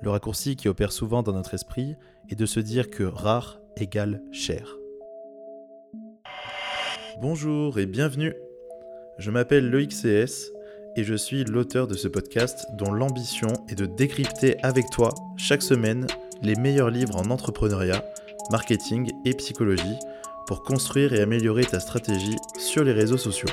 Le raccourci qui opère souvent dans notre esprit est de se dire que rare égale cher. Bonjour et bienvenue. Je m'appelle Loïc CS et je suis l'auteur de ce podcast dont l'ambition est de décrypter avec toi chaque semaine les meilleurs livres en entrepreneuriat, marketing et psychologie pour construire et améliorer ta stratégie sur les réseaux sociaux.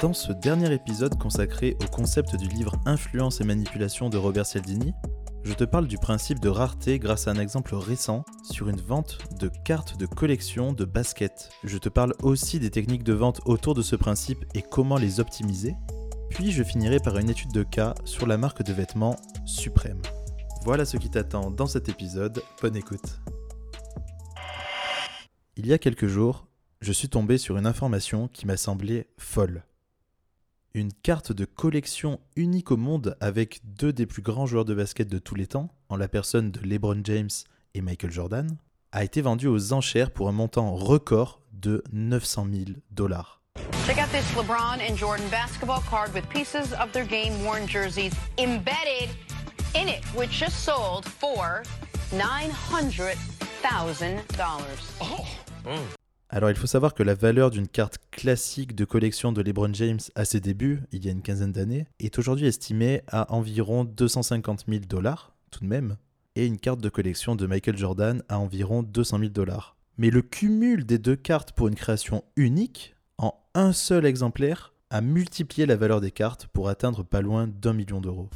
Dans ce dernier épisode consacré au concept du livre Influence et manipulation de Robert Cialdini, je te parle du principe de rareté grâce à un exemple récent sur une vente de cartes de collection de basket. Je te parle aussi des techniques de vente autour de ce principe et comment les optimiser. Puis je finirai par une étude de cas sur la marque de vêtements Suprême. Voilà ce qui t'attend dans cet épisode, bonne écoute. Il y a quelques jours, je suis tombé sur une information qui m'a semblé folle une carte de collection unique au monde avec deux des plus grands joueurs de basket de tous les temps, en la personne de LeBron James et Michael Jordan, a été vendue aux enchères pour un montant record de 900 000 dollars. Check out this LeBron and Jordan basketball card with pieces of their game worn jerseys embedded in it, which just sold for $900,000. Oh. Mm. Alors il faut savoir que la valeur d'une carte classique de collection de LeBron James à ses débuts, il y a une quinzaine d'années, est aujourd'hui estimée à environ 250 000 dollars, tout de même, et une carte de collection de Michael Jordan à environ 200 000 dollars. Mais le cumul des deux cartes pour une création unique, en un seul exemplaire, a multiplié la valeur des cartes pour atteindre pas loin d'un million d'euros.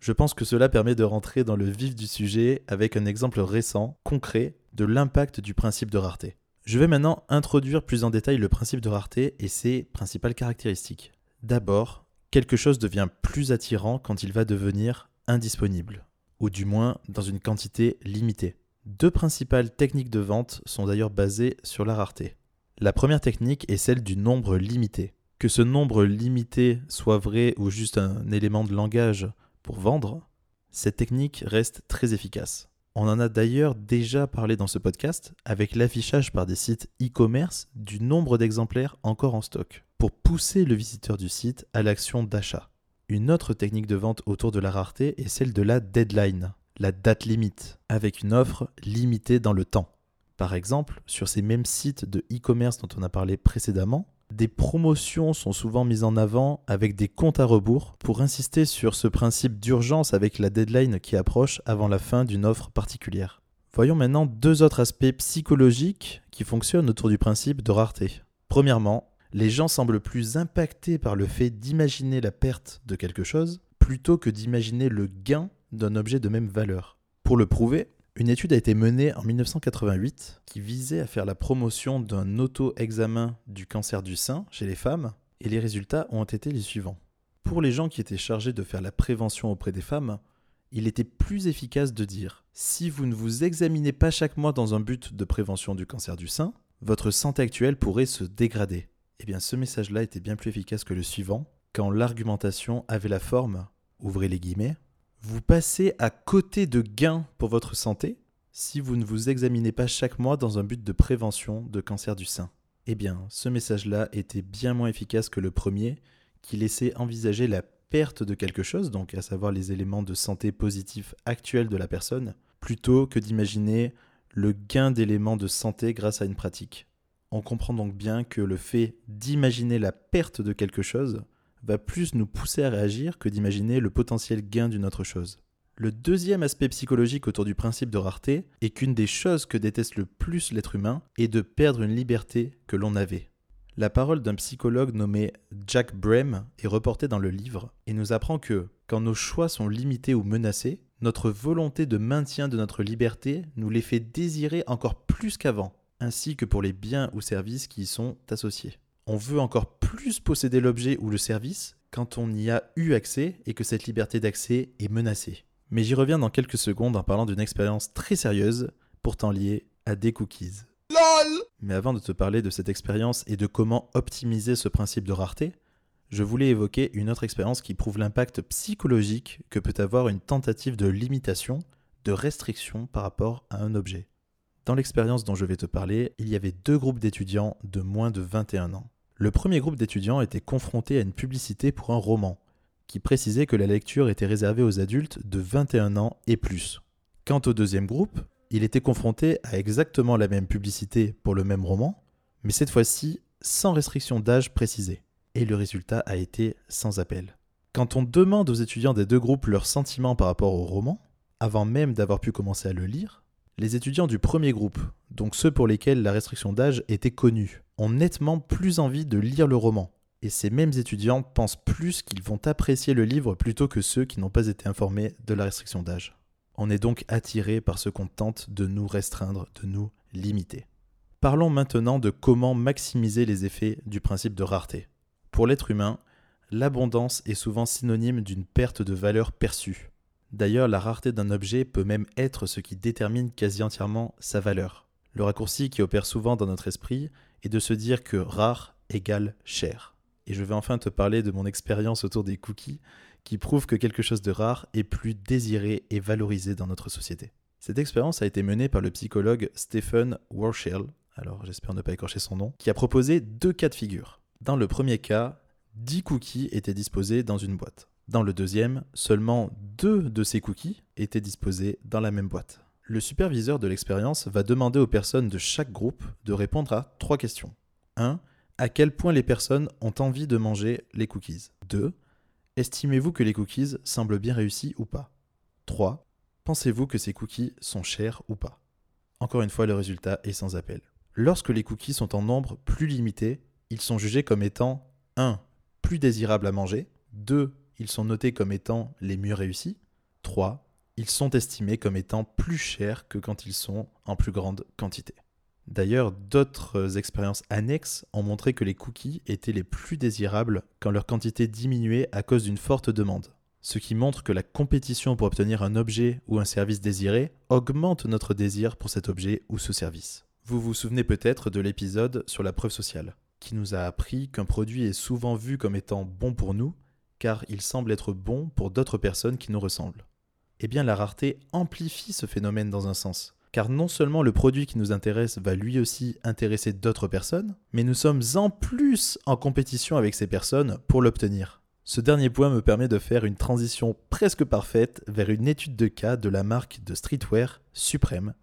Je pense que cela permet de rentrer dans le vif du sujet avec un exemple récent, concret, de l'impact du principe de rareté. Je vais maintenant introduire plus en détail le principe de rareté et ses principales caractéristiques. D'abord, quelque chose devient plus attirant quand il va devenir indisponible, ou du moins dans une quantité limitée. Deux principales techniques de vente sont d'ailleurs basées sur la rareté. La première technique est celle du nombre limité. Que ce nombre limité soit vrai ou juste un élément de langage pour vendre, cette technique reste très efficace. On en a d'ailleurs déjà parlé dans ce podcast avec l'affichage par des sites e-commerce du nombre d'exemplaires encore en stock, pour pousser le visiteur du site à l'action d'achat. Une autre technique de vente autour de la rareté est celle de la deadline, la date limite, avec une offre limitée dans le temps. Par exemple, sur ces mêmes sites de e-commerce dont on a parlé précédemment, des promotions sont souvent mises en avant avec des comptes à rebours pour insister sur ce principe d'urgence avec la deadline qui approche avant la fin d'une offre particulière. Voyons maintenant deux autres aspects psychologiques qui fonctionnent autour du principe de rareté. Premièrement, les gens semblent plus impactés par le fait d'imaginer la perte de quelque chose plutôt que d'imaginer le gain d'un objet de même valeur. Pour le prouver, une étude a été menée en 1988 qui visait à faire la promotion d'un auto-examen du cancer du sein chez les femmes, et les résultats ont été les suivants. Pour les gens qui étaient chargés de faire la prévention auprès des femmes, il était plus efficace de dire si vous ne vous examinez pas chaque mois dans un but de prévention du cancer du sein, votre santé actuelle pourrait se dégrader. Eh bien, ce message-là était bien plus efficace que le suivant, quand l'argumentation avait la forme, ouvrez les guillemets, vous passez à côté de gains pour votre santé si vous ne vous examinez pas chaque mois dans un but de prévention de cancer du sein. Eh bien, ce message-là était bien moins efficace que le premier, qui laissait envisager la perte de quelque chose, donc à savoir les éléments de santé positifs actuels de la personne, plutôt que d'imaginer le gain d'éléments de santé grâce à une pratique. On comprend donc bien que le fait d'imaginer la perte de quelque chose va plus nous pousser à réagir que d'imaginer le potentiel gain d'une autre chose. Le deuxième aspect psychologique autour du principe de rareté est qu'une des choses que déteste le plus l'être humain est de perdre une liberté que l'on avait. La parole d'un psychologue nommé Jack Brem est reportée dans le livre et nous apprend que, quand nos choix sont limités ou menacés, notre volonté de maintien de notre liberté nous les fait désirer encore plus qu'avant, ainsi que pour les biens ou services qui y sont associés on veut encore plus posséder l'objet ou le service quand on y a eu accès et que cette liberté d'accès est menacée. Mais j'y reviens dans quelques secondes en parlant d'une expérience très sérieuse, pourtant liée à des cookies. LOL Mais avant de te parler de cette expérience et de comment optimiser ce principe de rareté, je voulais évoquer une autre expérience qui prouve l'impact psychologique que peut avoir une tentative de limitation, de restriction par rapport à un objet. Dans l'expérience dont je vais te parler, il y avait deux groupes d'étudiants de moins de 21 ans. Le premier groupe d'étudiants était confronté à une publicité pour un roman, qui précisait que la lecture était réservée aux adultes de 21 ans et plus. Quant au deuxième groupe, il était confronté à exactement la même publicité pour le même roman, mais cette fois-ci sans restriction d'âge précisée. Et le résultat a été sans appel. Quand on demande aux étudiants des deux groupes leurs sentiments par rapport au roman, avant même d'avoir pu commencer à le lire, les étudiants du premier groupe, donc ceux pour lesquels la restriction d'âge était connue, ont nettement plus envie de lire le roman. Et ces mêmes étudiants pensent plus qu'ils vont apprécier le livre plutôt que ceux qui n'ont pas été informés de la restriction d'âge. On est donc attiré par ce qu'on tente de nous restreindre, de nous limiter. Parlons maintenant de comment maximiser les effets du principe de rareté. Pour l'être humain, l'abondance est souvent synonyme d'une perte de valeur perçue. D'ailleurs, la rareté d'un objet peut même être ce qui détermine quasi entièrement sa valeur. Le raccourci qui opère souvent dans notre esprit est de se dire que rare égale cher. Et je vais enfin te parler de mon expérience autour des cookies qui prouve que quelque chose de rare est plus désiré et valorisé dans notre société. Cette expérience a été menée par le psychologue Stephen Warshall, alors j'espère ne pas écorcher son nom, qui a proposé deux cas de figure. Dans le premier cas, 10 cookies étaient disposés dans une boîte. Dans le deuxième, seulement deux de ces cookies étaient disposés dans la même boîte. Le superviseur de l'expérience va demander aux personnes de chaque groupe de répondre à trois questions. 1. À quel point les personnes ont envie de manger les cookies? 2. Estimez-vous que les cookies semblent bien réussis ou pas? 3. Pensez-vous que ces cookies sont chers ou pas? Encore une fois, le résultat est sans appel. Lorsque les cookies sont en nombre plus limité, ils sont jugés comme étant 1. plus désirables à manger, 2. Ils sont notés comme étant les mieux réussis, 3. ils sont estimés comme étant plus chers que quand ils sont en plus grande quantité. D'ailleurs, d'autres expériences annexes ont montré que les cookies étaient les plus désirables quand leur quantité diminuait à cause d'une forte demande, ce qui montre que la compétition pour obtenir un objet ou un service désiré augmente notre désir pour cet objet ou ce service. Vous vous souvenez peut-être de l'épisode sur la preuve sociale, qui nous a appris qu'un produit est souvent vu comme étant bon pour nous, car il semble être bon pour d'autres personnes qui nous ressemblent. Eh bien la rareté amplifie ce phénomène dans un sens, car non seulement le produit qui nous intéresse va lui aussi intéresser d'autres personnes, mais nous sommes en plus en compétition avec ces personnes pour l'obtenir. Ce dernier point me permet de faire une transition presque parfaite vers une étude de cas de la marque de streetwear Supreme,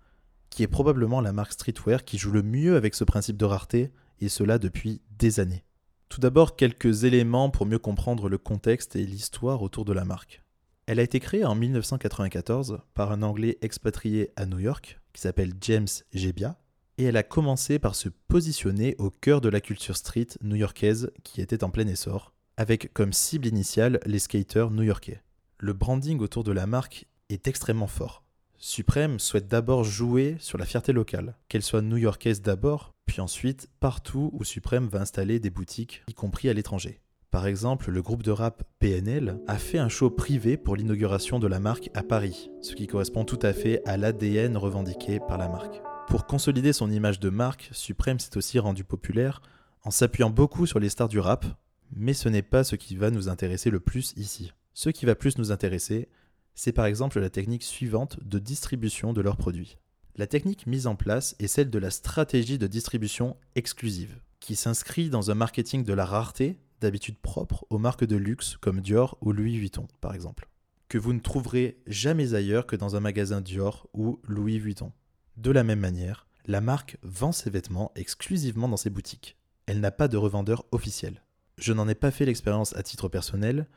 qui est probablement la marque streetwear qui joue le mieux avec ce principe de rareté, et cela depuis des années. Tout d'abord, quelques éléments pour mieux comprendre le contexte et l'histoire autour de la marque. Elle a été créée en 1994 par un Anglais expatrié à New York qui s'appelle James Jebbia, et elle a commencé par se positionner au cœur de la culture street new-yorkaise qui était en plein essor, avec comme cible initiale les skaters new-yorkais. Le branding autour de la marque est extrêmement fort. Supreme souhaite d'abord jouer sur la fierté locale, qu'elle soit new-yorkaise d'abord, puis ensuite partout où Supreme va installer des boutiques, y compris à l'étranger. Par exemple, le groupe de rap PNL a fait un show privé pour l'inauguration de la marque à Paris, ce qui correspond tout à fait à l'ADN revendiqué par la marque. Pour consolider son image de marque, Supreme s'est aussi rendu populaire en s'appuyant beaucoup sur les stars du rap, mais ce n'est pas ce qui va nous intéresser le plus ici. Ce qui va plus nous intéresser, c'est par exemple la technique suivante de distribution de leurs produits. La technique mise en place est celle de la stratégie de distribution exclusive, qui s'inscrit dans un marketing de la rareté d'habitude propre aux marques de luxe comme Dior ou Louis Vuitton par exemple, que vous ne trouverez jamais ailleurs que dans un magasin Dior ou Louis Vuitton. De la même manière, la marque vend ses vêtements exclusivement dans ses boutiques. Elle n'a pas de revendeur officiel. Je n'en ai pas fait l'expérience à titre personnel,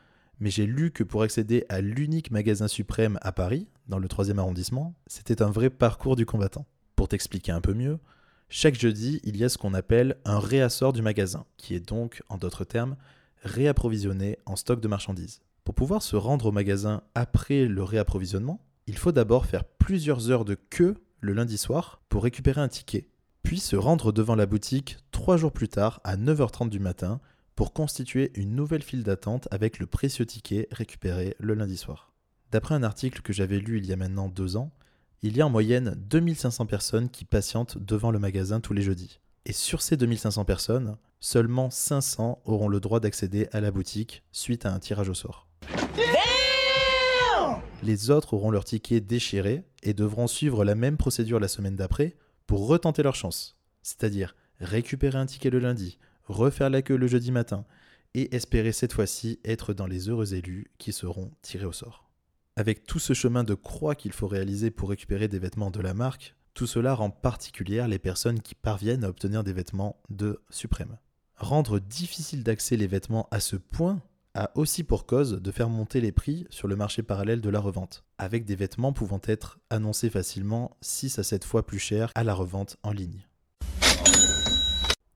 mais j'ai lu que pour accéder à l'unique magasin suprême à Paris, dans le 3e arrondissement, c'était un vrai parcours du combattant. Pour t'expliquer un peu mieux, chaque jeudi, il y a ce qu'on appelle un réassort du magasin, qui est donc, en d'autres termes, réapprovisionné en stock de marchandises. Pour pouvoir se rendre au magasin après le réapprovisionnement, il faut d'abord faire plusieurs heures de queue le lundi soir pour récupérer un ticket, puis se rendre devant la boutique trois jours plus tard à 9h30 du matin pour constituer une nouvelle file d'attente avec le précieux ticket récupéré le lundi soir. D'après un article que j'avais lu il y a maintenant deux ans, il y a en moyenne 2500 personnes qui patientent devant le magasin tous les jeudis. Et sur ces 2500 personnes, seulement 500 auront le droit d'accéder à la boutique suite à un tirage au sort. Les autres auront leur ticket déchiré et devront suivre la même procédure la semaine d'après pour retenter leur chance. C'est-à-dire récupérer un ticket le lundi, refaire la queue le jeudi matin, et espérer cette fois-ci être dans les heureux élus qui seront tirés au sort. Avec tout ce chemin de croix qu'il faut réaliser pour récupérer des vêtements de la marque, tout cela rend particulière les personnes qui parviennent à obtenir des vêtements de Suprême. Rendre difficile d'accès les vêtements à ce point a aussi pour cause de faire monter les prix sur le marché parallèle de la revente, avec des vêtements pouvant être annoncés facilement 6 à 7 fois plus cher à la revente en ligne.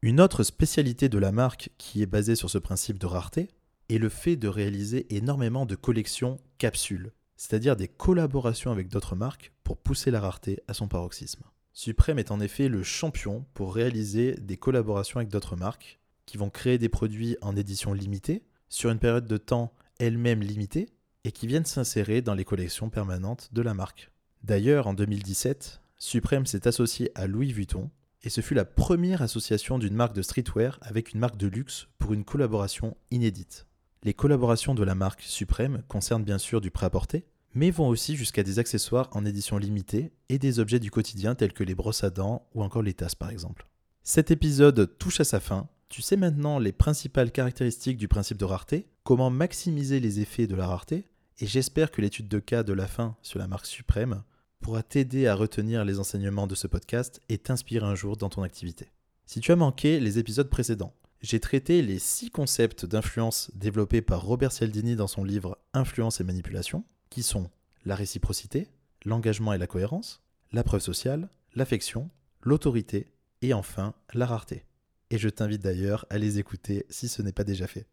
Une autre spécialité de la marque qui est basée sur ce principe de rareté est le fait de réaliser énormément de collections capsules, c'est-à-dire des collaborations avec d'autres marques pour pousser la rareté à son paroxysme. Supreme est en effet le champion pour réaliser des collaborations avec d'autres marques qui vont créer des produits en édition limitée, sur une période de temps elle-même limitée, et qui viennent s'insérer dans les collections permanentes de la marque. D'ailleurs, en 2017, Supreme s'est associé à Louis Vuitton, et ce fut la première association d'une marque de streetwear avec une marque de luxe pour une collaboration inédite. Les collaborations de la marque Supreme concernent bien sûr du prêt-à-porter, mais vont aussi jusqu'à des accessoires en édition limitée et des objets du quotidien tels que les brosses à dents ou encore les tasses par exemple. Cet épisode touche à sa fin. Tu sais maintenant les principales caractéristiques du principe de rareté, comment maximiser les effets de la rareté, et j'espère que l'étude de cas de la fin sur la marque Suprême pourra t'aider à retenir les enseignements de ce podcast et t'inspirer un jour dans ton activité. Si tu as manqué les épisodes précédents, j'ai traité les six concepts d'influence développés par Robert Cialdini dans son livre Influence et manipulation, qui sont la réciprocité, l'engagement et la cohérence, la preuve sociale, l'affection, l'autorité et enfin la rareté. Et je t'invite d'ailleurs à les écouter si ce n'est pas déjà fait.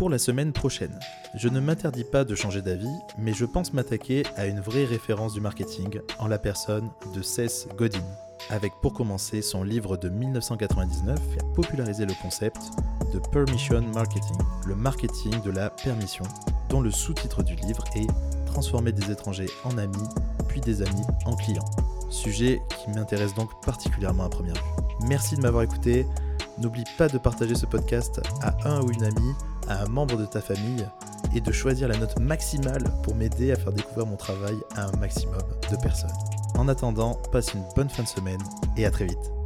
Pour la semaine prochaine, je ne m'interdis pas de changer d'avis, mais je pense m'attaquer à une vraie référence du marketing en la personne de Seth Godin, avec pour commencer son livre de 1999 qui a popularisé le concept de Permission Marketing, le marketing de la permission, dont le sous-titre du livre est Transformer des étrangers en amis, puis des amis en clients. Sujet qui m'intéresse donc particulièrement à première vue. Merci de m'avoir écouté. N'oublie pas de partager ce podcast à un ou une amie, à un membre de ta famille et de choisir la note maximale pour m'aider à faire découvrir mon travail à un maximum de personnes. En attendant, passe une bonne fin de semaine et à très vite.